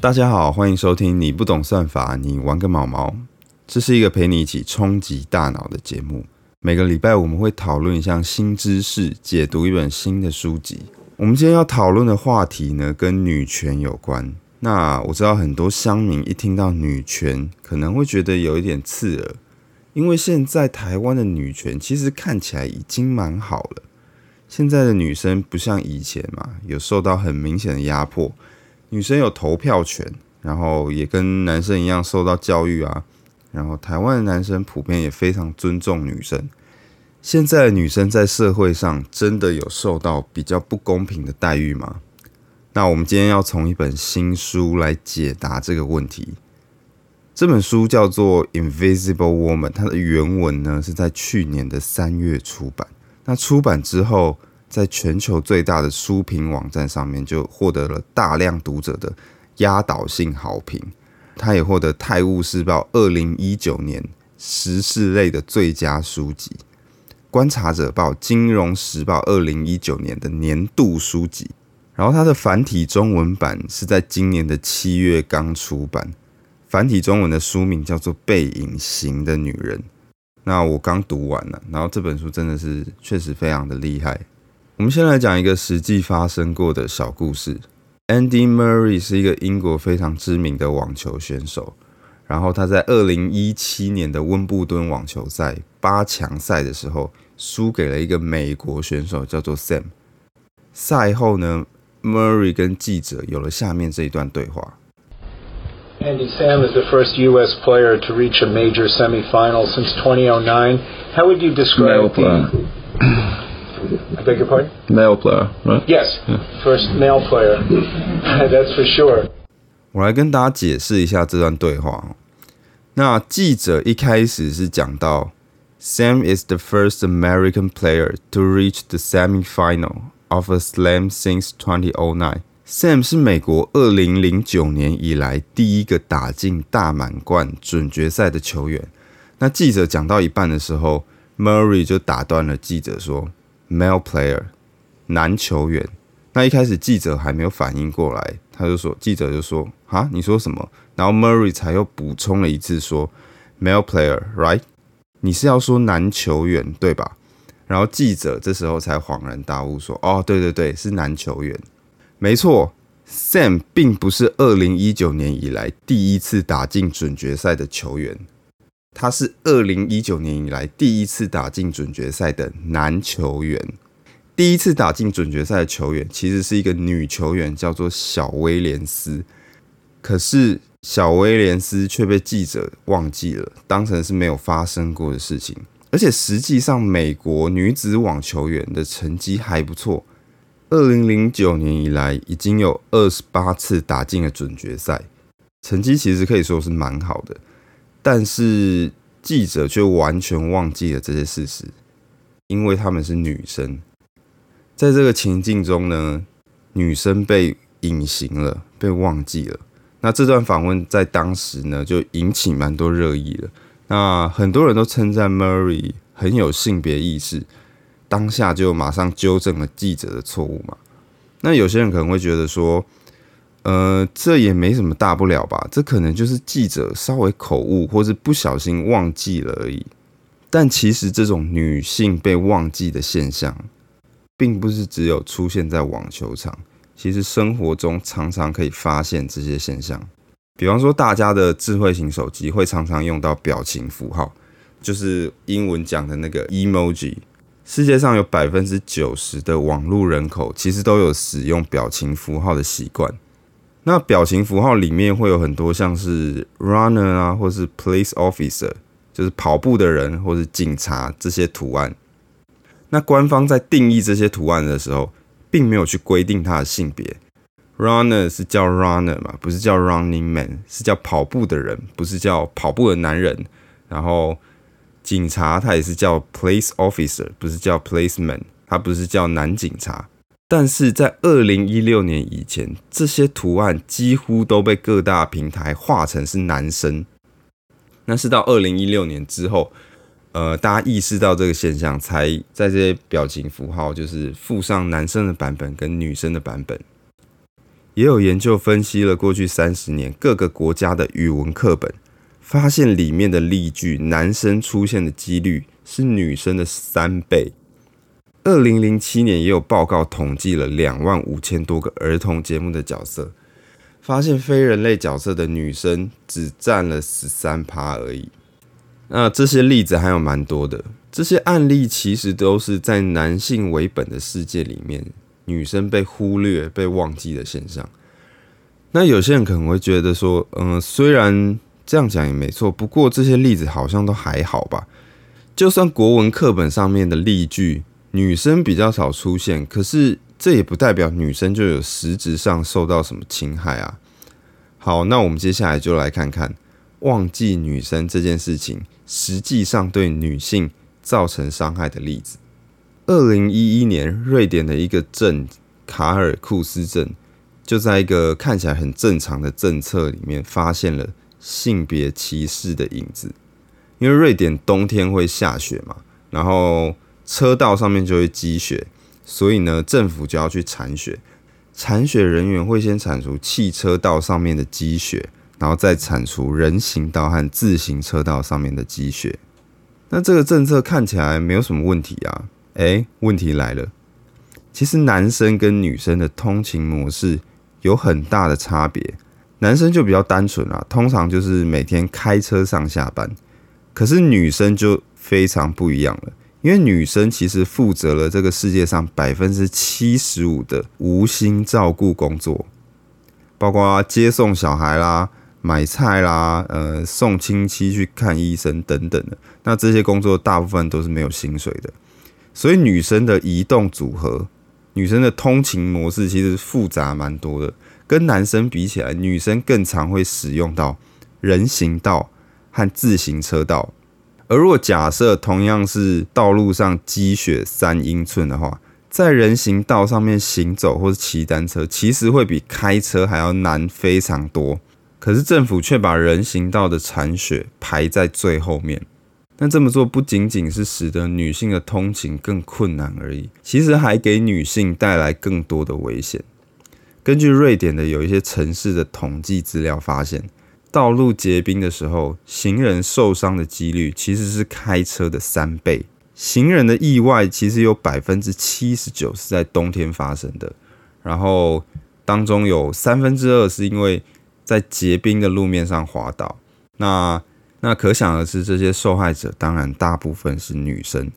大家好，欢迎收听你不懂算法，你玩个毛毛。这是一个陪你一起冲击大脑的节目。每个礼拜我们会讨论一项新知识，解读一本新的书籍。我们今天要讨论的话题呢，跟女权有关。那我知道很多乡民一听到女权，可能会觉得有一点刺耳，因为现在台湾的女权其实看起来已经蛮好了。现在的女生不像以前嘛，有受到很明显的压迫。女生有投票权，然后也跟男生一样受到教育啊。然后台湾的男生普遍也非常尊重女生。现在的女生在社会上真的有受到比较不公平的待遇吗？那我们今天要从一本新书来解答这个问题。这本书叫做《Invisible Woman》，它的原文呢是在去年的三月出版。那出版之后。在全球最大的书评网站上面，就获得了大量读者的压倒性好评。他也获得《泰晤士报》二零一九年时事类的最佳书籍，《观察者报》《金融时报》二零一九年的年度书籍。然后，它的繁体中文版是在今年的七月刚出版。繁体中文的书名叫做《被隐形的女人》。那我刚读完了，然后这本书真的是确实非常的厉害。我们先来讲一个实际发生过的小故事。Andy Murray 是一个英国非常知名的网球选手，然后他在二零一七年的温布顿网球赛八强赛的时候，输给了一个美国选手，叫做 Sam。赛后呢，Murray 跟记者有了下面这一段对话：Andy Sam is the first U.S. player to reach a major semifinal since 2009. How would you describe the I beg your pardon? Male player, right? Yes, first male player. That's for sure. 我来跟大家解释一下这段对话。那记者一开始是讲到，Sam is the first American player to reach the semifinal of a Slam since 2009. Sam 是美国二零零九年以来第一个打进大满贯准决赛的球员。那记者讲到一半的时候，Murray 就打断了记者说。Male player，男球员。那一开始记者还没有反应过来，他就说：“记者就说，哈，你说什么？”然后 Murray 才又补充了一次说：“Male player，right？你是要说男球员对吧？”然后记者这时候才恍然大悟说：“哦，对对对，是男球员，没错。Sam 并不是二零一九年以来第一次打进准决赛的球员。”他是二零一九年以来第一次打进准决赛的男球员。第一次打进准决赛的球员其实是一个女球员，叫做小威廉斯。可是小威廉斯却被记者忘记了，当成是没有发生过的事情。而且实际上，美国女子网球员的成绩还不错。二零零九年以来，已经有二十八次打进了准决赛，成绩其实可以说是蛮好的。但是记者却完全忘记了这些事实，因为他们是女生。在这个情境中呢，女生被隐形了，被忘记了。那这段访问在当时呢，就引起蛮多热议了。那很多人都称赞 Murray 很有性别意识，当下就马上纠正了记者的错误嘛。那有些人可能会觉得说。呃，这也没什么大不了吧？这可能就是记者稍微口误，或是不小心忘记了而已。但其实这种女性被忘记的现象，并不是只有出现在网球场，其实生活中常常可以发现这些现象。比方说，大家的智慧型手机会常常用到表情符号，就是英文讲的那个 emoji。世界上有百分之九十的网络人口，其实都有使用表情符号的习惯。那表情符号里面会有很多像是 runner 啊，或是 police officer，就是跑步的人或是警察这些图案。那官方在定义这些图案的时候，并没有去规定它的性别。runner 是叫 runner 嘛，不是叫 running man，是叫跑步的人，不是叫跑步的男人。然后警察他也是叫 police officer，不是叫 policeman，他不是叫男警察。但是在二零一六年以前，这些图案几乎都被各大平台画成是男生。那是到二零一六年之后，呃，大家意识到这个现象，才在这些表情符号就是附上男生的版本跟女生的版本。也有研究分析了过去三十年各个国家的语文课本，发现里面的例句男生出现的几率是女生的三倍。二零零七年也有报告统计了两万五千多个儿童节目的角色，发现非人类角色的女生只占了十三趴而已。那这些例子还有蛮多的，这些案例其实都是在男性为本的世界里面，女生被忽略、被忘记的现象。那有些人可能会觉得说，嗯，虽然这样讲也没错，不过这些例子好像都还好吧。就算国文课本上面的例句。女生比较少出现，可是这也不代表女生就有实质上受到什么侵害啊。好，那我们接下来就来看看忘记女生这件事情实际上对女性造成伤害的例子。二零一一年，瑞典的一个镇卡尔库斯镇，就在一个看起来很正常的政策里面，发现了性别歧视的影子。因为瑞典冬天会下雪嘛，然后。车道上面就会积雪，所以呢，政府就要去铲雪。铲雪人员会先铲除汽车道上面的积雪，然后再铲除人行道和自行车道上面的积雪。那这个政策看起来没有什么问题啊？诶，问题来了。其实男生跟女生的通勤模式有很大的差别。男生就比较单纯啊，通常就是每天开车上下班。可是女生就非常不一样了。因为女生其实负责了这个世界上百分之七十五的无心照顾工作，包括接送小孩啦、买菜啦、呃送亲戚去看医生等等的。那这些工作大部分都是没有薪水的，所以女生的移动组合、女生的通勤模式其实复杂蛮多的。跟男生比起来，女生更常会使用到人行道和自行车道。而如果假设同样是道路上积雪三英寸的话，在人行道上面行走或是骑单车，其实会比开车还要难非常多。可是政府却把人行道的铲雪排在最后面。那这么做不仅仅是使得女性的通勤更困难而已，其实还给女性带来更多的危险。根据瑞典的有一些城市的统计资料发现。道路结冰的时候，行人受伤的几率其实是开车的三倍。行人的意外其实有百分之七十九是在冬天发生的，然后当中有三分之二是因为在结冰的路面上滑倒。那那可想而知，这些受害者当然大部分是女生，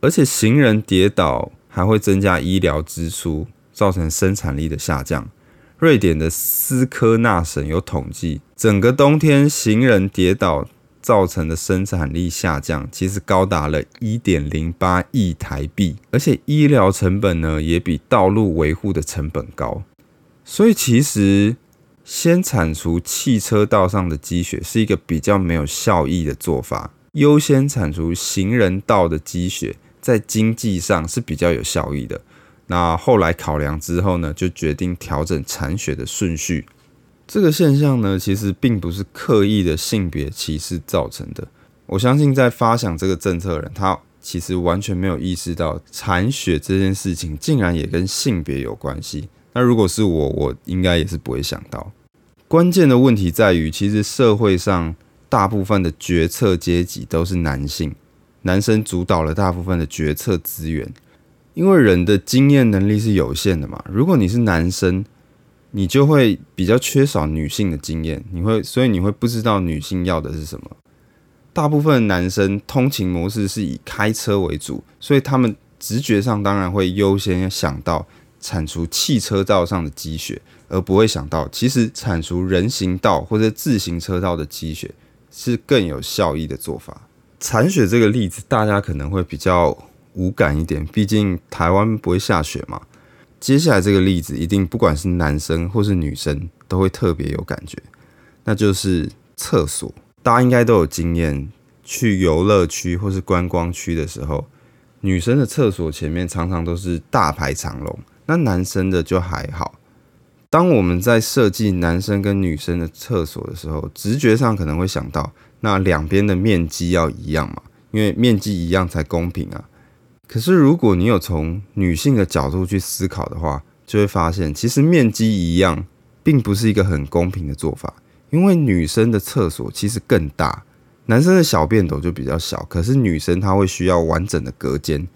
而且行人跌倒还会增加医疗支出，造成生产力的下降。瑞典的斯科纳省有统计，整个冬天行人跌倒造成的生产力下降，其实高达了一点零八亿台币，而且医疗成本呢也比道路维护的成本高。所以其实先铲除汽车道上的积雪是一个比较没有效益的做法，优先铲除行人道的积雪，在经济上是比较有效益的。那后来考量之后呢，就决定调整铲雪的顺序。这个现象呢，其实并不是刻意的性别歧视造成的。我相信在发想这个政策的人，他其实完全没有意识到铲雪这件事情竟然也跟性别有关系。那如果是我，我应该也是不会想到。关键的问题在于，其实社会上大部分的决策阶级都是男性，男生主导了大部分的决策资源。因为人的经验能力是有限的嘛，如果你是男生，你就会比较缺少女性的经验，你会所以你会不知道女性要的是什么。大部分男生通勤模式是以开车为主，所以他们直觉上当然会优先想到铲除汽车道上的积雪，而不会想到其实铲除人行道或者自行车道的积雪是更有效益的做法。铲雪这个例子，大家可能会比较。无感一点，毕竟台湾不会下雪嘛。接下来这个例子，一定不管是男生或是女生，都会特别有感觉。那就是厕所，大家应该都有经验，去游乐区或是观光区的时候，女生的厕所前面常常都是大排长龙，那男生的就还好。当我们在设计男生跟女生的厕所的时候，直觉上可能会想到，那两边的面积要一样嘛，因为面积一样才公平啊。可是，如果你有从女性的角度去思考的话，就会发现，其实面积一样，并不是一个很公平的做法。因为女生的厕所其实更大，男生的小便斗就比较小，可是女生她会需要完整的隔间，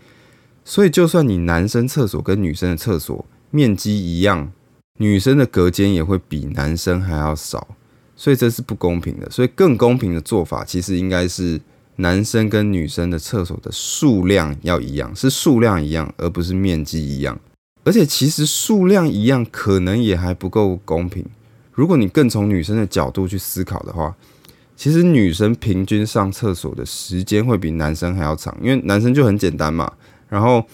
所以就算你男生厕所跟女生的厕所面积一样，女生的隔间也会比男生还要少，所以这是不公平的。所以更公平的做法，其实应该是男生跟女生的厕所的数量要一样，是数量一样，而不是面积一样。而且其实数量一样，可能也还不够公平。如果你更从女生的角度去思考的话，其实女生平均上厕所的时间会比男生还要长，因为男生就很简单嘛。然后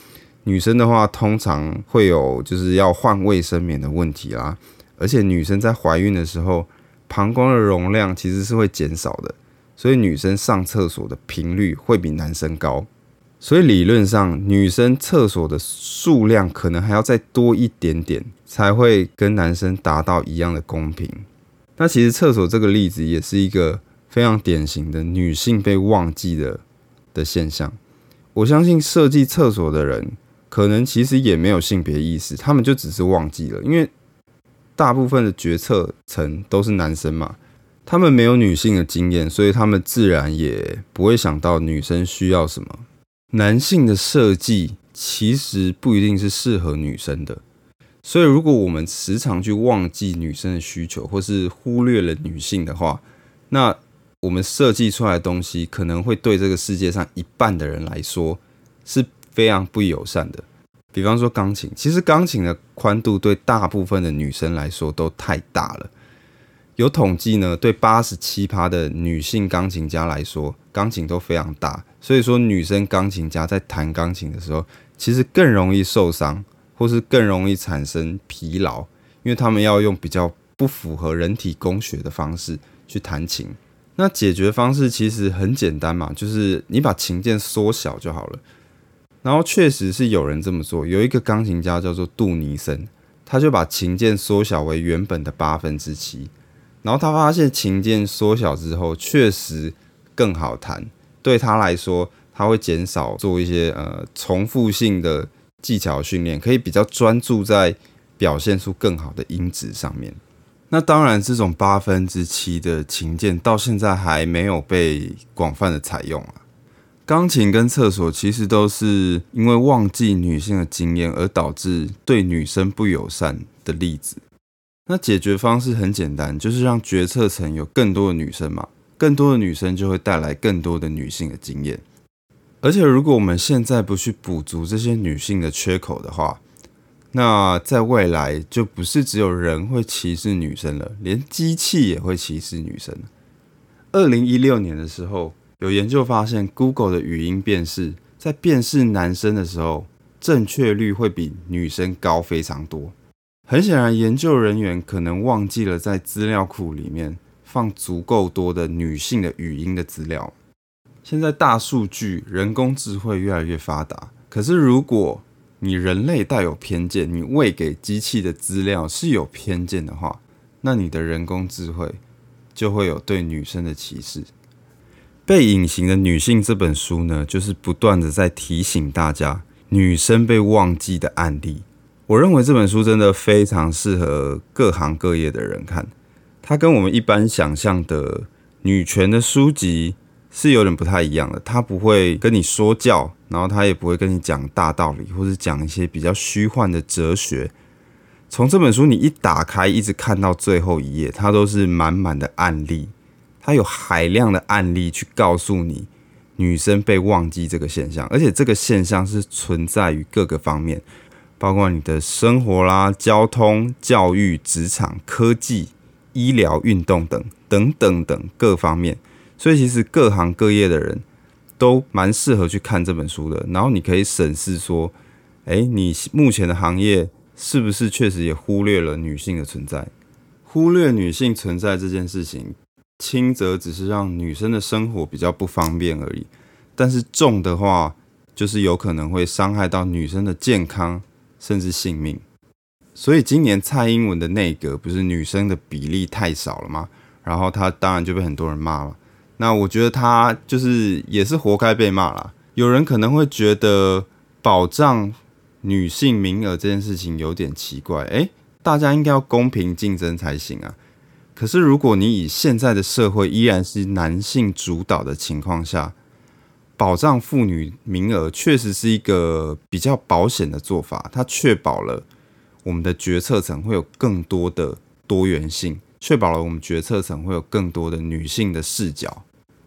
女生的话，通常会有就是要换卫生棉的问题啦。而且女生在怀孕的时候，膀胱的容量其实是会减少的，所以女生上厕所的频率会比男生高。所以理论上，女生厕所的数量可能还要再多一点点，才会跟男生达到一样的公平。那其实厕所这个例子也是一个非常典型的女性被忘记的的现象。我相信设计厕所的人可能其实也没有性别意识，他们就只是忘记了，因为大部分的决策层都是男生嘛，他们没有女性的经验，所以他们自然也不会想到女生需要什么。男性的设计其实不一定是适合女生的，所以如果我们时常去忘记女生的需求，或是忽略了女性的话，那我们设计出来的东西可能会对这个世界上一半的人来说是非常不友善的。比方说钢琴，其实钢琴的宽度对大部分的女生来说都太大了。有统计呢，对八十七趴的女性钢琴家来说，钢琴都非常大。所以说，女生钢琴家在弹钢琴的时候，其实更容易受伤，或是更容易产生疲劳，因为他们要用比较不符合人体工学的方式去弹琴。那解决方式其实很简单嘛，就是你把琴键缩小就好了。然后确实是有人这么做，有一个钢琴家叫做杜尼森，他就把琴键缩小为原本的八分之七。然后他发现琴键缩小之后，确实更好弹。对他来说，他会减少做一些呃重复性的技巧训练，可以比较专注在表现出更好的音质上面。那当然，这种八分之七的琴键到现在还没有被广泛的采用啊。钢琴跟厕所其实都是因为忘记女性的经验而导致对女生不友善的例子。那解决方式很简单，就是让决策层有更多的女生嘛，更多的女生就会带来更多的女性的经验。而且，如果我们现在不去补足这些女性的缺口的话，那在未来就不是只有人会歧视女生了，连机器也会歧视女生。二零一六年的时候，有研究发现，Google 的语音辨识在辨识男生的时候，正确率会比女生高非常多。很显然，研究人员可能忘记了在资料库里面放足够多的女性的语音的资料。现在大数据、人工智慧越来越发达，可是如果你人类带有偏见，你喂给机器的资料是有偏见的话，那你的人工智慧就会有对女生的歧视。被隐形的女性这本书呢，就是不断的在提醒大家女生被忘记的案例。我认为这本书真的非常适合各行各业的人看。它跟我们一般想象的女权的书籍是有点不太一样的。它不会跟你说教，然后它也不会跟你讲大道理，或者讲一些比较虚幻的哲学。从这本书你一打开，一直看到最后一页，它都是满满的案例。它有海量的案例去告诉你女生被忘记这个现象，而且这个现象是存在于各个方面。包括你的生活啦、交通、教育、职场、科技、医疗、运动等等等等各方面，所以其实各行各业的人都蛮适合去看这本书的。然后你可以审视说，哎，你目前的行业是不是确实也忽略了女性的存在？忽略女性存在这件事情，轻则只是让女生的生活比较不方便而已，但是重的话，就是有可能会伤害到女生的健康。甚至性命，所以今年蔡英文的内阁不是女生的比例太少了吗？然后她当然就被很多人骂了。那我觉得她就是也是活该被骂了。有人可能会觉得保障女性名额这件事情有点奇怪，诶，大家应该要公平竞争才行啊。可是如果你以现在的社会依然是男性主导的情况下，保障妇女名额确实是一个比较保险的做法，它确保了我们的决策层会有更多的多元性，确保了我们决策层会有更多的女性的视角。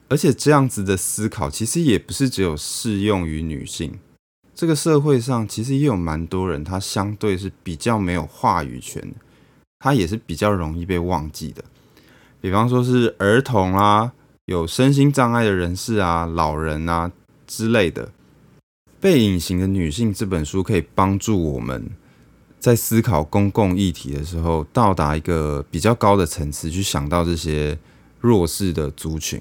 而且这样子的思考，其实也不是只有适用于女性。这个社会上其实也有蛮多人，他相对是比较没有话语权的，他也是比较容易被忘记的。比方说是儿童啊，有身心障碍的人士啊，老人啊之类的。被隐形的女性这本书可以帮助我们在思考公共议题的时候，到达一个比较高的层次，去想到这些弱势的族群。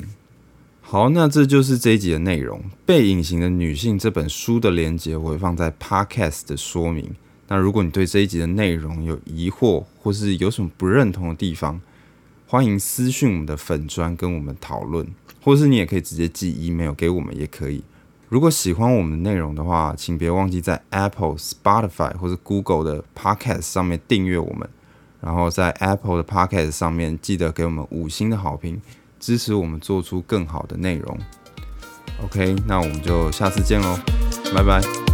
好，那这就是这一集的内容。《被隐形的女性》这本书的连接我会放在 Podcast 的说明。那如果你对这一集的内容有疑惑，或是有什么不认同的地方，欢迎私讯我们的粉砖跟我们讨论，或是你也可以直接寄 email 给我们也可以。如果喜欢我们的内容的话，请别忘记在 Apple、Spotify 或者 Google 的 Podcast 上面订阅我们，然后在 Apple 的 Podcast 上面记得给我们五星的好评。支持我们做出更好的内容。OK，那我们就下次见喽，拜拜。